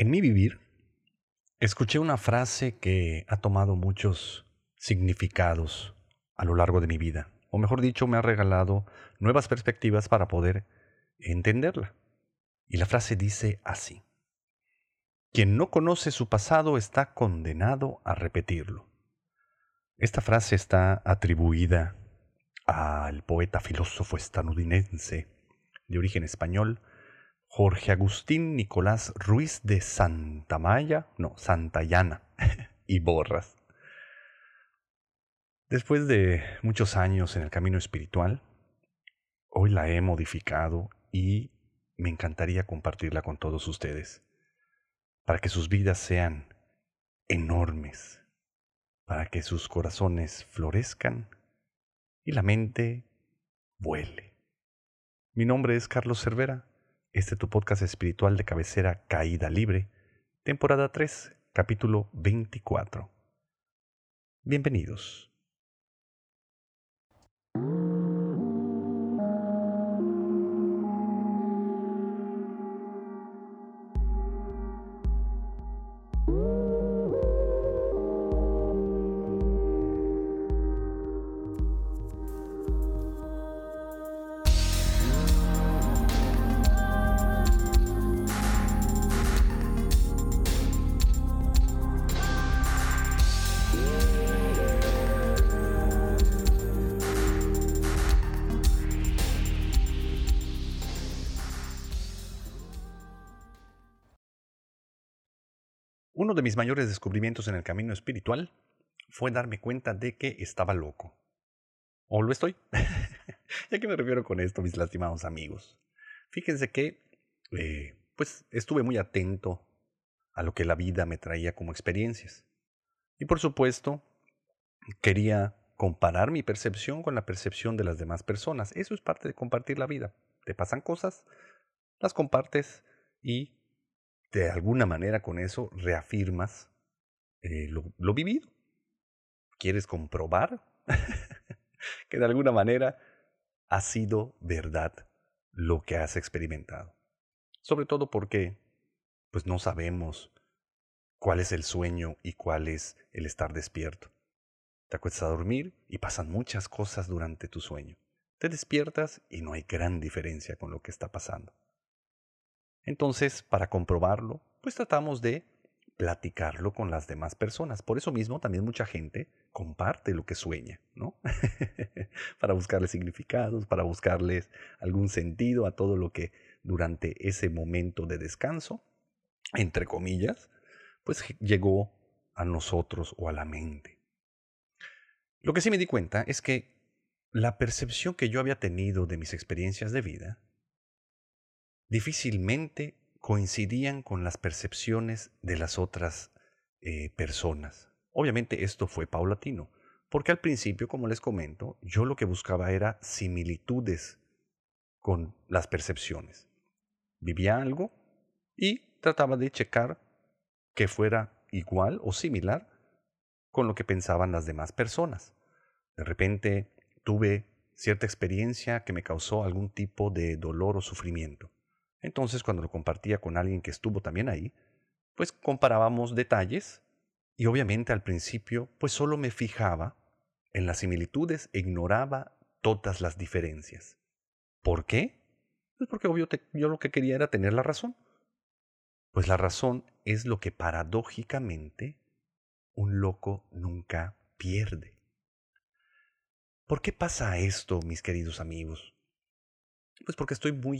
En mi vivir, escuché una frase que ha tomado muchos significados a lo largo de mi vida, o mejor dicho, me ha regalado nuevas perspectivas para poder entenderla. Y la frase dice así, quien no conoce su pasado está condenado a repetirlo. Esta frase está atribuida al poeta filósofo estadounidense de origen español, Jorge Agustín Nicolás Ruiz de Santamaya, no, Santayana y Borras. Después de muchos años en el camino espiritual, hoy la he modificado y me encantaría compartirla con todos ustedes, para que sus vidas sean enormes, para que sus corazones florezcan y la mente vuele. Mi nombre es Carlos Cervera este es tu podcast espiritual de cabecera Caída Libre, temporada 3, capítulo 24. Bienvenidos. De mis mayores descubrimientos en el camino espiritual fue darme cuenta de que estaba loco. ¿O lo estoy? ¿Y a qué me refiero con esto, mis lastimados amigos? Fíjense que, eh, pues, estuve muy atento a lo que la vida me traía como experiencias. Y por supuesto, quería comparar mi percepción con la percepción de las demás personas. Eso es parte de compartir la vida. Te pasan cosas, las compartes y de alguna manera con eso reafirmas eh, lo, lo vivido. ¿Quieres comprobar que de alguna manera ha sido verdad lo que has experimentado? Sobre todo porque pues no sabemos cuál es el sueño y cuál es el estar despierto. Te acuestas a dormir y pasan muchas cosas durante tu sueño. Te despiertas y no hay gran diferencia con lo que está pasando. Entonces, para comprobarlo, pues tratamos de platicarlo con las demás personas. Por eso mismo también mucha gente comparte lo que sueña, ¿no? para buscarles significados, para buscarles algún sentido a todo lo que durante ese momento de descanso, entre comillas, pues llegó a nosotros o a la mente. Lo que sí me di cuenta es que la percepción que yo había tenido de mis experiencias de vida difícilmente coincidían con las percepciones de las otras eh, personas. Obviamente esto fue paulatino, porque al principio, como les comento, yo lo que buscaba era similitudes con las percepciones. Vivía algo y trataba de checar que fuera igual o similar con lo que pensaban las demás personas. De repente tuve cierta experiencia que me causó algún tipo de dolor o sufrimiento. Entonces, cuando lo compartía con alguien que estuvo también ahí, pues comparábamos detalles y obviamente al principio, pues solo me fijaba en las similitudes e ignoraba todas las diferencias. ¿Por qué? Pues porque obvio yo lo que quería era tener la razón. Pues la razón es lo que paradójicamente un loco nunca pierde. ¿Por qué pasa esto, mis queridos amigos? Pues porque estoy muy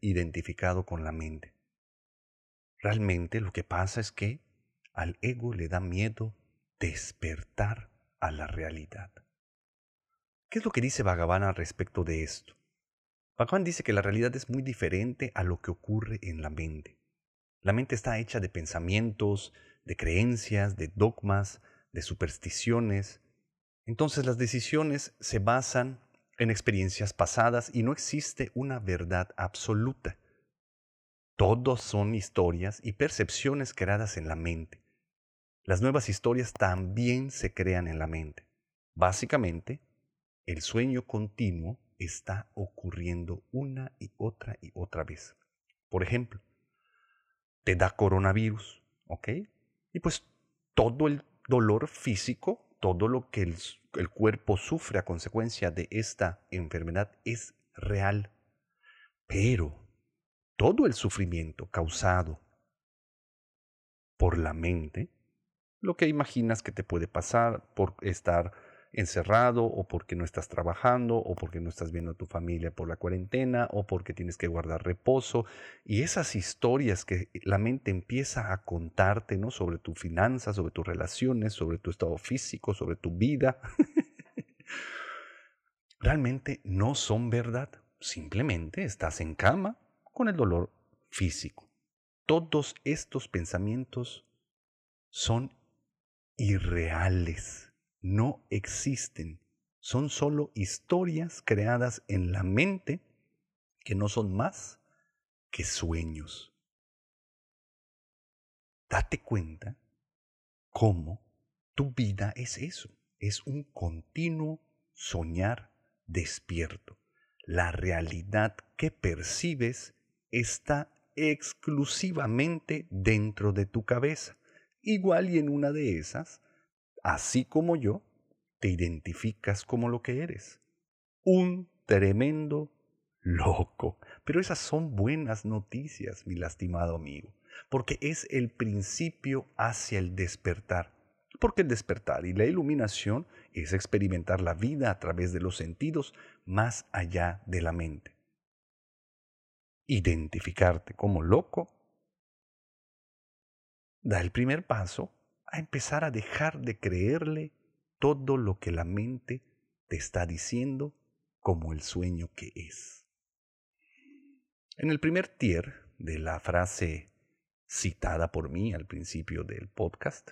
identificado con la mente. Realmente lo que pasa es que al ego le da miedo despertar a la realidad. ¿Qué es lo que dice Bhagavan al respecto de esto? Bhagavan dice que la realidad es muy diferente a lo que ocurre en la mente. La mente está hecha de pensamientos, de creencias, de dogmas, de supersticiones. Entonces las decisiones se basan en experiencias pasadas y no existe una verdad absoluta. Todos son historias y percepciones creadas en la mente. Las nuevas historias también se crean en la mente. Básicamente, el sueño continuo está ocurriendo una y otra y otra vez. Por ejemplo, te da coronavirus, ¿ok? Y pues todo el dolor físico, todo lo que el, cuerpo sufre a consecuencia de esta enfermedad es real. Pero todo el sufrimiento causado por la mente, lo que imaginas que te puede pasar por estar encerrado o porque no estás trabajando o porque no estás viendo a tu familia por la cuarentena o porque tienes que guardar reposo y esas historias que la mente empieza a contarte, ¿no? sobre tu finanzas, sobre tus relaciones, sobre tu estado físico, sobre tu vida. Realmente no son verdad. Simplemente estás en cama con el dolor físico. Todos estos pensamientos son irreales no existen. Son solo historias creadas en la mente que no son más que sueños. Date cuenta cómo tu vida es eso. Es un continuo soñar despierto. La realidad que percibes está exclusivamente dentro de tu cabeza. Igual y en una de esas así como yo, te identificas como lo que eres. Un tremendo loco. Pero esas son buenas noticias, mi lastimado amigo, porque es el principio hacia el despertar. Porque el despertar y la iluminación es experimentar la vida a través de los sentidos más allá de la mente. Identificarte como loco da el primer paso a empezar a dejar de creerle todo lo que la mente te está diciendo como el sueño que es. En el primer tier de la frase citada por mí al principio del podcast,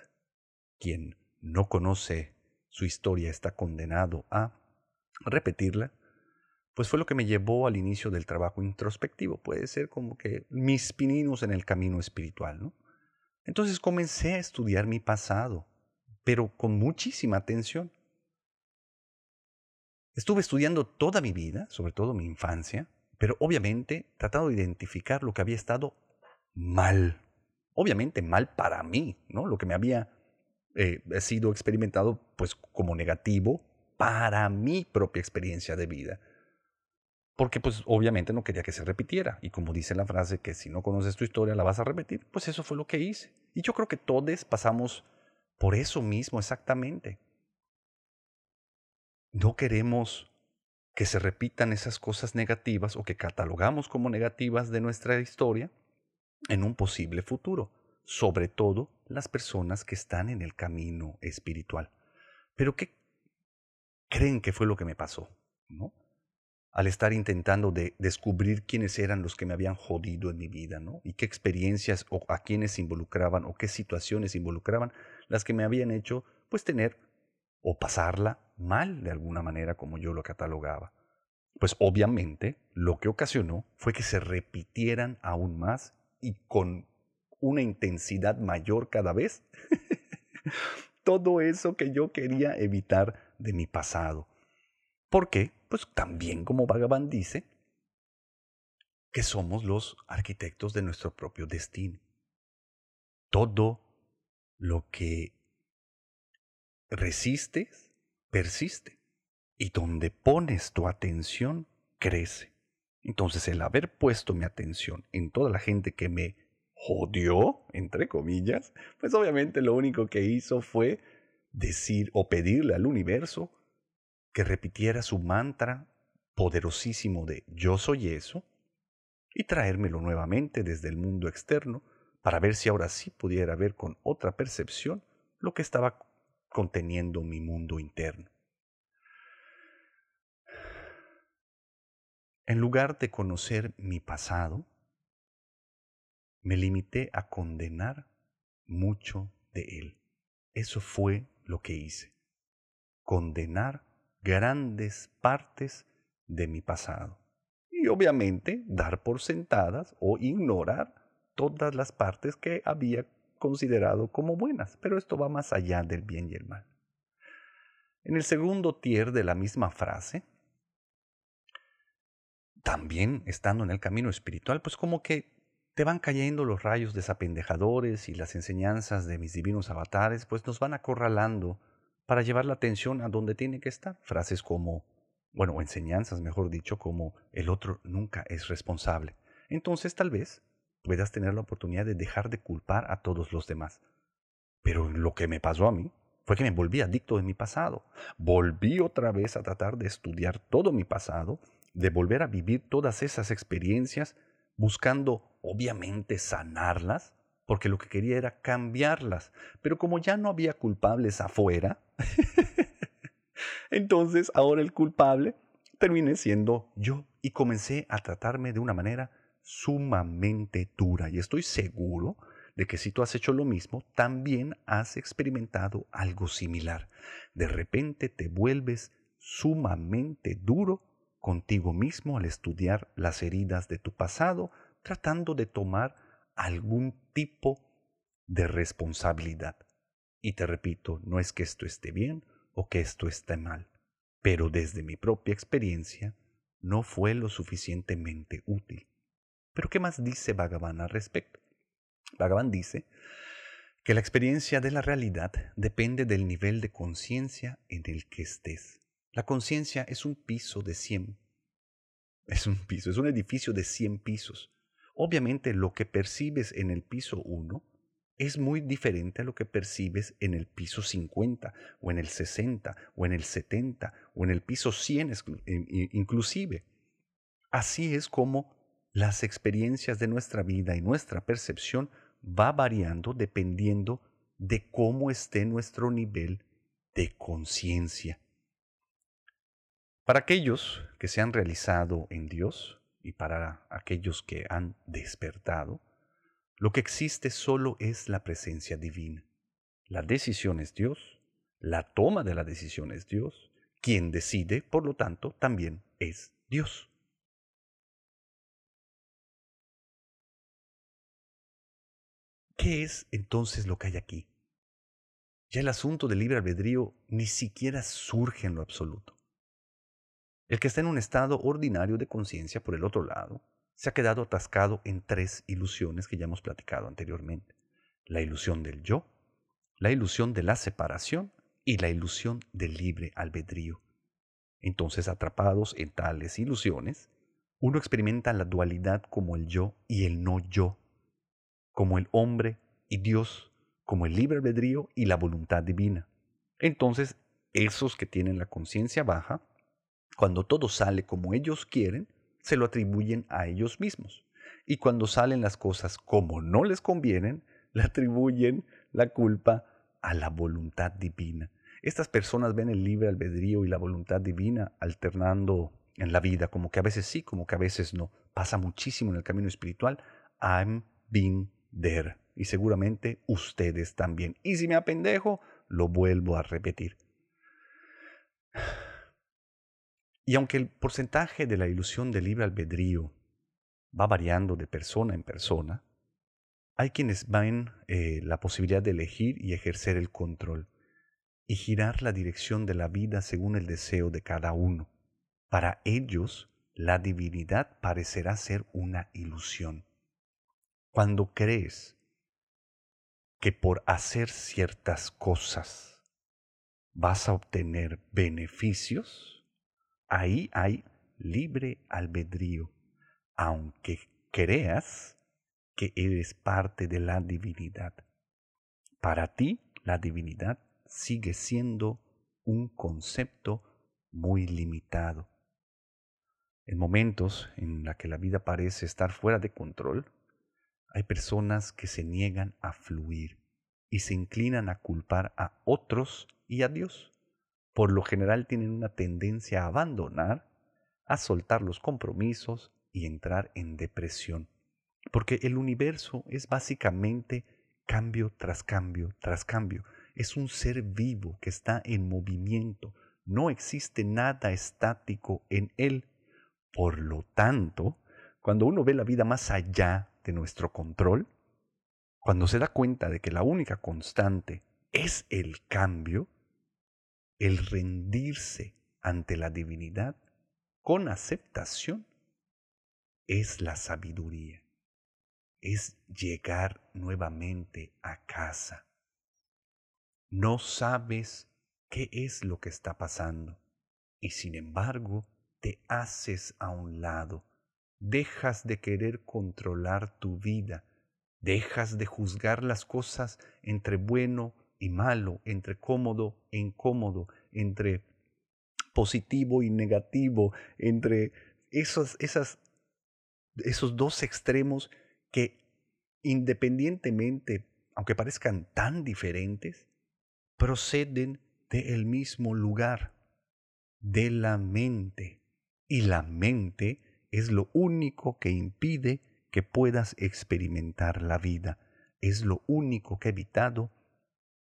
quien no conoce su historia está condenado a repetirla, pues fue lo que me llevó al inicio del trabajo introspectivo. Puede ser como que mis pininos en el camino espiritual, ¿no? Entonces comencé a estudiar mi pasado, pero con muchísima atención. Estuve estudiando toda mi vida, sobre todo mi infancia, pero obviamente tratando de identificar lo que había estado mal. Obviamente mal para mí, ¿no? Lo que me había eh, sido experimentado pues como negativo para mi propia experiencia de vida porque pues obviamente no quería que se repitiera. Y como dice la frase que si no conoces tu historia la vas a repetir, pues eso fue lo que hice. Y yo creo que todos pasamos por eso mismo exactamente. No queremos que se repitan esas cosas negativas o que catalogamos como negativas de nuestra historia en un posible futuro, sobre todo las personas que están en el camino espiritual. Pero ¿qué creen que fue lo que me pasó? ¿No? Al estar intentando de descubrir quiénes eran los que me habían jodido en mi vida, ¿no? Y qué experiencias o a quiénes involucraban o qué situaciones involucraban las que me habían hecho pues tener o pasarla mal de alguna manera como yo lo catalogaba. Pues obviamente lo que ocasionó fue que se repitieran aún más y con una intensidad mayor cada vez todo eso que yo quería evitar de mi pasado. ¿Por qué? Pues también como Bhagavan dice, que somos los arquitectos de nuestro propio destino. Todo lo que resistes, persiste. Y donde pones tu atención, crece. Entonces el haber puesto mi atención en toda la gente que me jodió, entre comillas, pues obviamente lo único que hizo fue decir o pedirle al universo que repitiera su mantra poderosísimo de yo soy eso y traérmelo nuevamente desde el mundo externo para ver si ahora sí pudiera ver con otra percepción lo que estaba conteniendo mi mundo interno. En lugar de conocer mi pasado, me limité a condenar mucho de él. Eso fue lo que hice. Condenar grandes partes de mi pasado. Y obviamente dar por sentadas o ignorar todas las partes que había considerado como buenas, pero esto va más allá del bien y el mal. En el segundo tier de la misma frase, también estando en el camino espiritual, pues como que te van cayendo los rayos desapendejadores y las enseñanzas de mis divinos avatares, pues nos van acorralando para llevar la atención a donde tiene que estar. Frases como, bueno, enseñanzas, mejor dicho, como el otro nunca es responsable. Entonces tal vez puedas tener la oportunidad de dejar de culpar a todos los demás. Pero lo que me pasó a mí fue que me volví adicto de mi pasado. Volví otra vez a tratar de estudiar todo mi pasado, de volver a vivir todas esas experiencias, buscando obviamente sanarlas, porque lo que quería era cambiarlas. Pero como ya no había culpables afuera, entonces ahora el culpable terminé siendo yo y comencé a tratarme de una manera sumamente dura. Y estoy seguro de que si tú has hecho lo mismo, también has experimentado algo similar. De repente te vuelves sumamente duro contigo mismo al estudiar las heridas de tu pasado, tratando de tomar algún tipo de responsabilidad. Y te repito, no es que esto esté bien o que esto esté mal, pero desde mi propia experiencia no fue lo suficientemente útil. Pero ¿qué más dice Bhagavan al respecto? Bhagavan dice que la experiencia de la realidad depende del nivel de conciencia en el que estés. La conciencia es un piso de 100. Es un piso, es un edificio de 100 pisos. Obviamente lo que percibes en el piso 1 es muy diferente a lo que percibes en el piso 50 o en el 60 o en el 70 o en el piso 100 inclusive. Así es como las experiencias de nuestra vida y nuestra percepción va variando dependiendo de cómo esté nuestro nivel de conciencia. Para aquellos que se han realizado en Dios y para aquellos que han despertado, lo que existe solo es la presencia divina. La decisión es Dios, la toma de la decisión es Dios, quien decide, por lo tanto, también es Dios. ¿Qué es entonces lo que hay aquí? Ya el asunto del libre albedrío ni siquiera surge en lo absoluto. El que está en un estado ordinario de conciencia, por el otro lado, se ha quedado atascado en tres ilusiones que ya hemos platicado anteriormente. La ilusión del yo, la ilusión de la separación y la ilusión del libre albedrío. Entonces, atrapados en tales ilusiones, uno experimenta la dualidad como el yo y el no yo como el hombre y Dios, como el libre albedrío y la voluntad divina. Entonces, esos que tienen la conciencia baja, cuando todo sale como ellos quieren, se lo atribuyen a ellos mismos. Y cuando salen las cosas como no les convienen, le atribuyen la culpa a la voluntad divina. Estas personas ven el libre albedrío y la voluntad divina alternando en la vida, como que a veces sí, como que a veces no. Pasa muchísimo en el camino espiritual. I'm being y seguramente ustedes también. Y si me apendejo, lo vuelvo a repetir. Y aunque el porcentaje de la ilusión del libre albedrío va variando de persona en persona, hay quienes ven eh, la posibilidad de elegir y ejercer el control y girar la dirección de la vida según el deseo de cada uno. Para ellos, la divinidad parecerá ser una ilusión. Cuando crees que por hacer ciertas cosas vas a obtener beneficios, ahí hay libre albedrío, aunque creas que eres parte de la divinidad. Para ti, la divinidad sigue siendo un concepto muy limitado. En momentos en la que la vida parece estar fuera de control, hay personas que se niegan a fluir y se inclinan a culpar a otros y a Dios. Por lo general tienen una tendencia a abandonar, a soltar los compromisos y entrar en depresión. Porque el universo es básicamente cambio tras cambio tras cambio. Es un ser vivo que está en movimiento. No existe nada estático en él. Por lo tanto, cuando uno ve la vida más allá de nuestro control, cuando se da cuenta de que la única constante es el cambio, el rendirse ante la divinidad con aceptación, es la sabiduría. es llegar nuevamente a casa. No sabes qué es lo que está pasando y sin embargo te haces a un lado, dejas de querer controlar tu vida, dejas de juzgar las cosas entre bueno y malo, entre cómodo e incómodo, entre positivo y negativo, entre esos, esos dos extremos que independientemente, aunque parezcan tan diferentes, proceden del mismo lugar, de la mente. Y la mente es lo único que impide que puedas experimentar la vida. Es lo único que ha evitado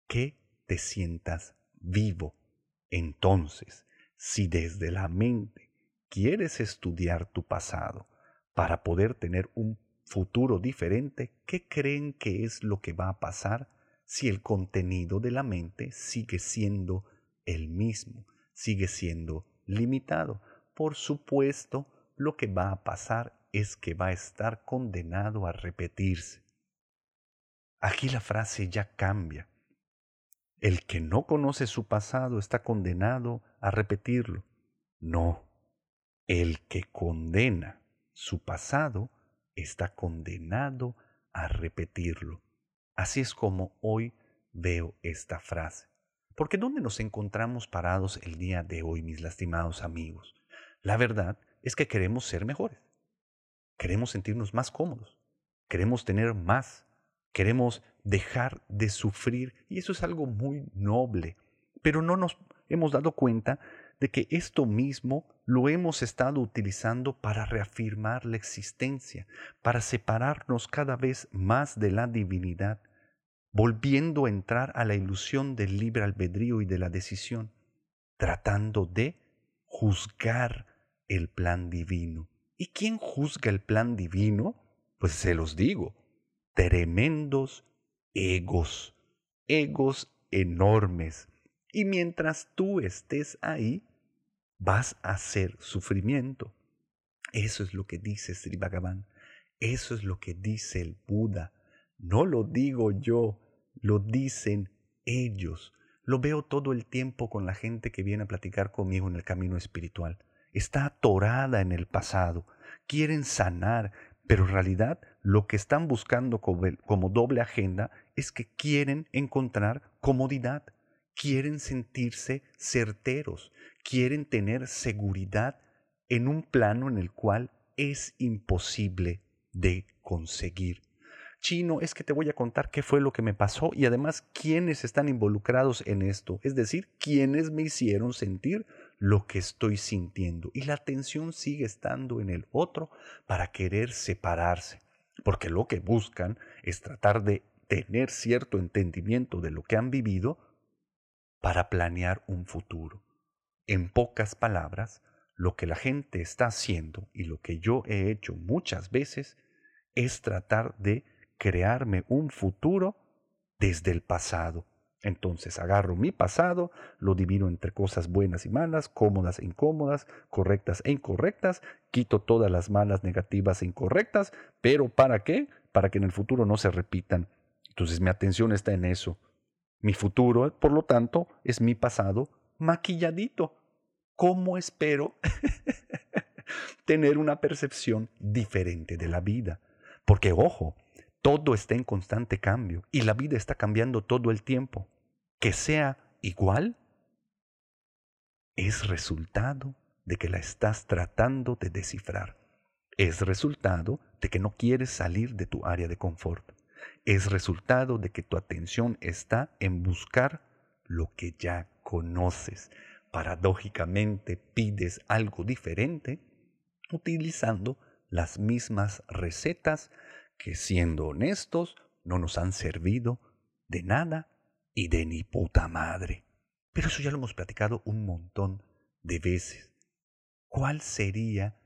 que te sientas vivo. Entonces, si desde la mente quieres estudiar tu pasado para poder tener un futuro diferente, ¿qué creen que es lo que va a pasar si el contenido de la mente sigue siendo el mismo, sigue siendo limitado? Por supuesto, lo que va a pasar es que va a estar condenado a repetirse. Aquí la frase ya cambia. El que no conoce su pasado está condenado a repetirlo. No, el que condena su pasado está condenado a repetirlo. Así es como hoy veo esta frase. Porque ¿dónde nos encontramos parados el día de hoy, mis lastimados amigos? La verdad es que queremos ser mejores. Queremos sentirnos más cómodos. Queremos tener más. Queremos dejar de sufrir. Y eso es algo muy noble. Pero no nos hemos dado cuenta de que esto mismo lo hemos estado utilizando para reafirmar la existencia, para separarnos cada vez más de la divinidad, volviendo a entrar a la ilusión del libre albedrío y de la decisión, tratando de juzgar el plan divino. ¿Y quién juzga el plan divino? Pues se los digo, tremendos egos, egos enormes. Y mientras tú estés ahí, vas a hacer sufrimiento. Eso es lo que dice Sri Bhagavan. Eso es lo que dice el Buda. No lo digo yo, lo dicen ellos. Lo veo todo el tiempo con la gente que viene a platicar conmigo en el camino espiritual. Está atorada en el pasado. Quieren sanar, pero en realidad lo que están buscando como doble agenda es que quieren encontrar comodidad, quieren sentirse certeros, quieren tener seguridad en un plano en el cual es imposible de conseguir. Chino, es que te voy a contar qué fue lo que me pasó y además quiénes están involucrados en esto, es decir, quiénes me hicieron sentir lo que estoy sintiendo. Y la atención sigue estando en el otro para querer separarse, porque lo que buscan es tratar de tener cierto entendimiento de lo que han vivido para planear un futuro. En pocas palabras, lo que la gente está haciendo y lo que yo he hecho muchas veces es tratar de crearme un futuro desde el pasado. Entonces agarro mi pasado, lo divido entre cosas buenas y malas, cómodas e incómodas, correctas e incorrectas, quito todas las malas, negativas e incorrectas, pero ¿para qué? Para que en el futuro no se repitan. Entonces mi atención está en eso. Mi futuro, por lo tanto, es mi pasado maquilladito. ¿Cómo espero tener una percepción diferente de la vida? Porque, ojo, todo está en constante cambio y la vida está cambiando todo el tiempo. Que sea igual es resultado de que la estás tratando de descifrar. Es resultado de que no quieres salir de tu área de confort. Es resultado de que tu atención está en buscar lo que ya conoces. Paradójicamente pides algo diferente utilizando las mismas recetas que siendo honestos no nos han servido de nada y de ni puta madre. Pero eso ya lo hemos platicado un montón de veces. ¿Cuál sería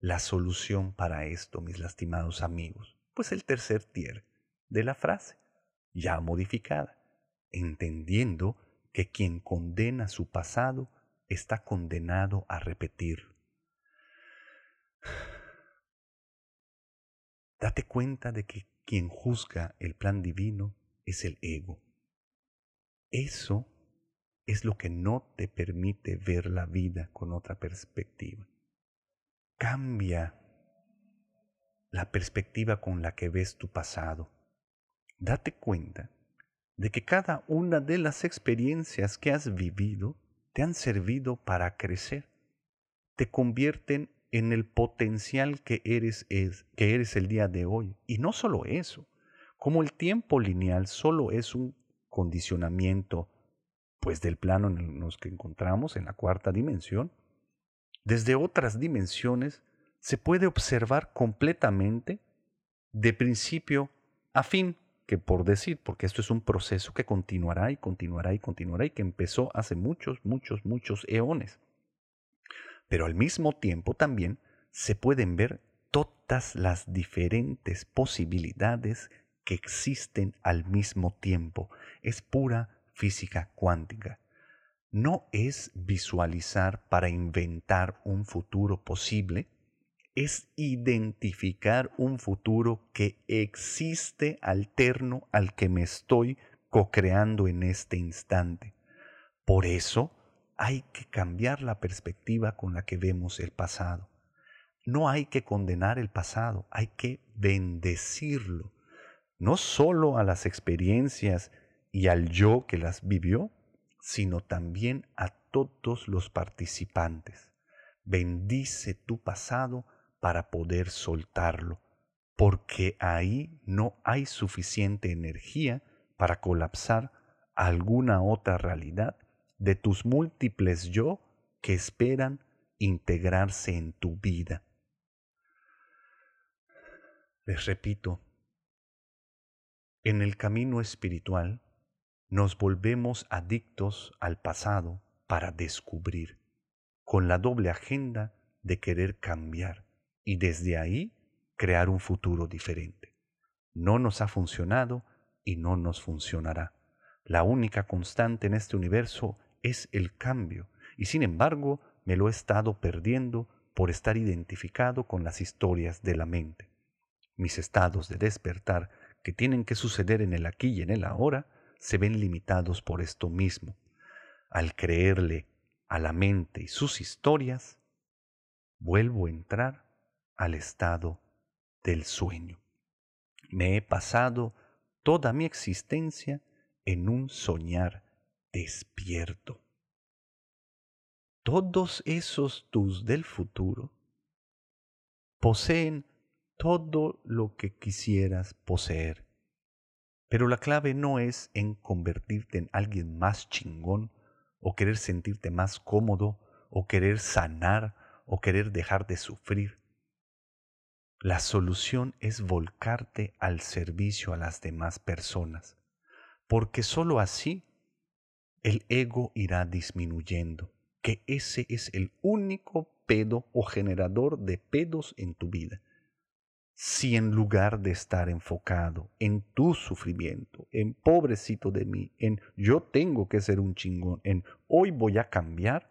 la solución para esto, mis lastimados amigos? Pues el tercer tier de la frase, ya modificada, entendiendo que quien condena su pasado está condenado a repetir. Date cuenta de que quien juzga el plan divino es el ego. Eso es lo que no te permite ver la vida con otra perspectiva. Cambia la perspectiva con la que ves tu pasado. Date cuenta de que cada una de las experiencias que has vivido te han servido para crecer, te convierten en el potencial que eres, es, que eres el día de hoy. Y no solo eso, como el tiempo lineal solo es un condicionamiento pues del plano en el que encontramos en la cuarta dimensión, desde otras dimensiones se puede observar completamente de principio a fin, que por decir, porque esto es un proceso que continuará y continuará y continuará y que empezó hace muchos, muchos, muchos eones. Pero al mismo tiempo también se pueden ver todas las diferentes posibilidades que existen al mismo tiempo. Es pura física cuántica. No es visualizar para inventar un futuro posible, es identificar un futuro que existe alterno al que me estoy co-creando en este instante. Por eso hay que cambiar la perspectiva con la que vemos el pasado. No hay que condenar el pasado, hay que bendecirlo, no solo a las experiencias y al yo que las vivió, sino también a todos los participantes. Bendice tu pasado para poder soltarlo, porque ahí no hay suficiente energía para colapsar alguna otra realidad de tus múltiples yo que esperan integrarse en tu vida. Les repito, en el camino espiritual nos volvemos adictos al pasado para descubrir, con la doble agenda de querer cambiar y desde ahí crear un futuro diferente. No nos ha funcionado y no nos funcionará. La única constante en este universo es el cambio y sin embargo me lo he estado perdiendo por estar identificado con las historias de la mente. Mis estados de despertar que tienen que suceder en el aquí y en el ahora se ven limitados por esto mismo. Al creerle a la mente y sus historias, vuelvo a entrar al estado del sueño. Me he pasado toda mi existencia en un soñar despierto. Todos esos tus del futuro poseen todo lo que quisieras poseer. Pero la clave no es en convertirte en alguien más chingón o querer sentirte más cómodo o querer sanar o querer dejar de sufrir. La solución es volcarte al servicio a las demás personas, porque sólo así el ego irá disminuyendo, que ese es el único pedo o generador de pedos en tu vida. Si en lugar de estar enfocado en tu sufrimiento, en pobrecito de mí, en yo tengo que ser un chingón, en hoy voy a cambiar,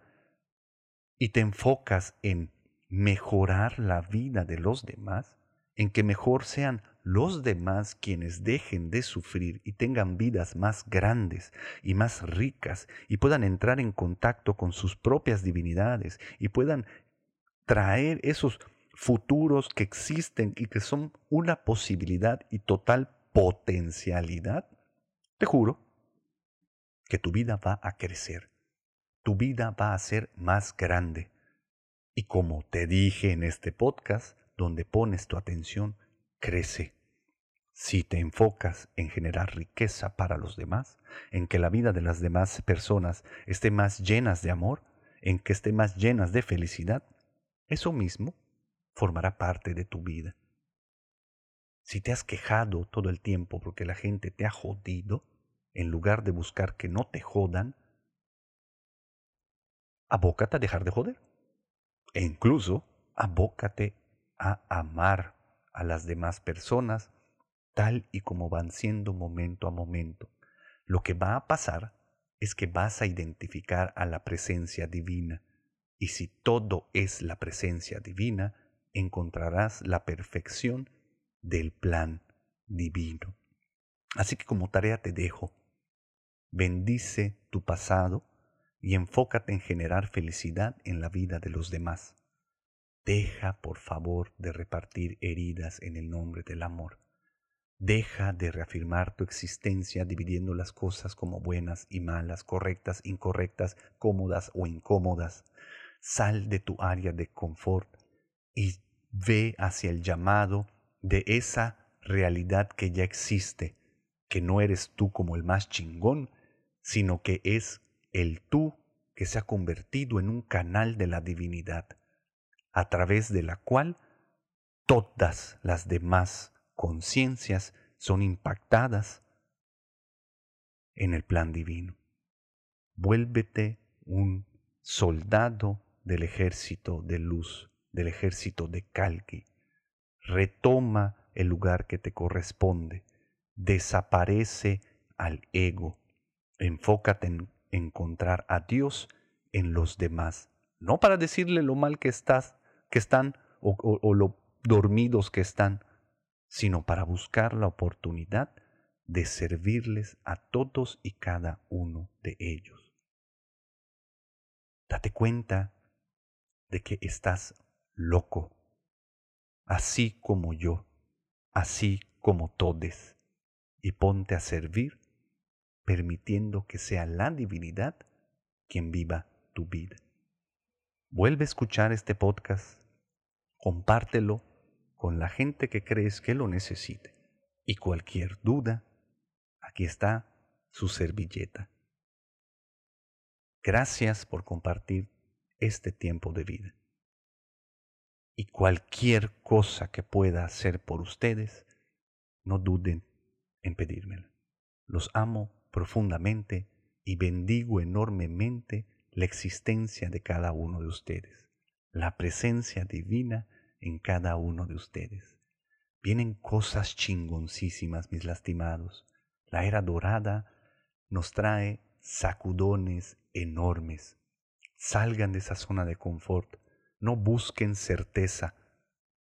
y te enfocas en mejorar la vida de los demás, en que mejor sean los demás quienes dejen de sufrir y tengan vidas más grandes y más ricas y puedan entrar en contacto con sus propias divinidades y puedan traer esos futuros que existen y que son una posibilidad y total potencialidad, te juro que tu vida va a crecer, tu vida va a ser más grande, y como te dije en este podcast, donde pones tu atención, crece. Si te enfocas en generar riqueza para los demás, en que la vida de las demás personas esté más llenas de amor, en que esté más llenas de felicidad, eso mismo formará parte de tu vida. Si te has quejado todo el tiempo porque la gente te ha jodido, en lugar de buscar que no te jodan, abócate a dejar de joder. E incluso abócate a amar a las demás personas tal y como van siendo momento a momento. Lo que va a pasar es que vas a identificar a la presencia divina. Y si todo es la presencia divina, encontrarás la perfección del plan divino. Así que como tarea te dejo, bendice tu pasado y enfócate en generar felicidad en la vida de los demás. Deja, por favor, de repartir heridas en el nombre del amor. Deja de reafirmar tu existencia dividiendo las cosas como buenas y malas, correctas, incorrectas, cómodas o incómodas. Sal de tu área de confort y ve hacia el llamado de esa realidad que ya existe, que no eres tú como el más chingón, sino que es el tú que se ha convertido en un canal de la divinidad, a través de la cual todas las demás conciencias son impactadas en el plan divino. Vuélvete un soldado del ejército de luz, del ejército de Kalki. Retoma el lugar que te corresponde. Desaparece al ego. Enfócate en encontrar a Dios en los demás. No para decirle lo mal que estás, que están o, o lo dormidos que están, sino para buscar la oportunidad de servirles a todos y cada uno de ellos. Date cuenta de que estás loco, así como yo, así como todes, y ponte a servir, permitiendo que sea la divinidad quien viva tu vida. Vuelve a escuchar este podcast, compártelo con la gente que crees que lo necesite. Y cualquier duda, aquí está su servilleta. Gracias por compartir este tiempo de vida. Y cualquier cosa que pueda hacer por ustedes, no duden en pedírmela. Los amo profundamente y bendigo enormemente la existencia de cada uno de ustedes, la presencia divina en cada uno de ustedes. Vienen cosas chingoncísimas, mis lastimados. La era dorada nos trae sacudones enormes. Salgan de esa zona de confort. No busquen certeza,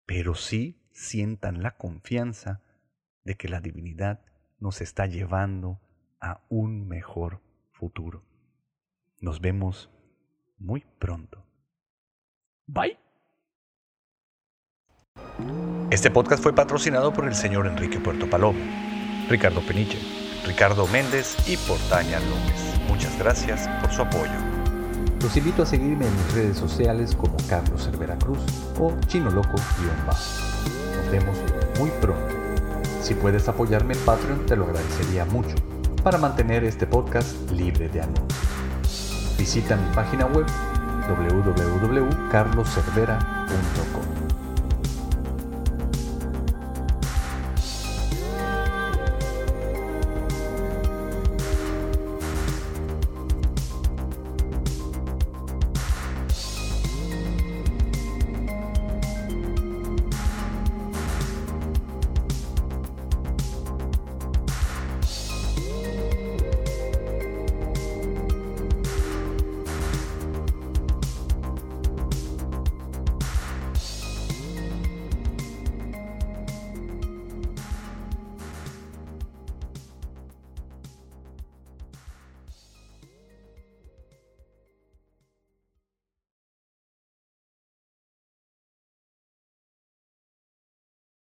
pero sí sientan la confianza de que la divinidad nos está llevando a un mejor futuro. Nos vemos muy pronto. Bye. Este podcast fue patrocinado por el señor Enrique Puerto Palomo, Ricardo Peniche, Ricardo Méndez y Portaña López. Muchas gracias por su apoyo. Los invito a seguirme en mis redes sociales como Carlos Cervera Cruz o Chino Loco-Bajo. Nos vemos muy pronto. Si puedes apoyarme en Patreon, te lo agradecería mucho para mantener este podcast libre de anuncios. Visita mi página web www.carloservera.com.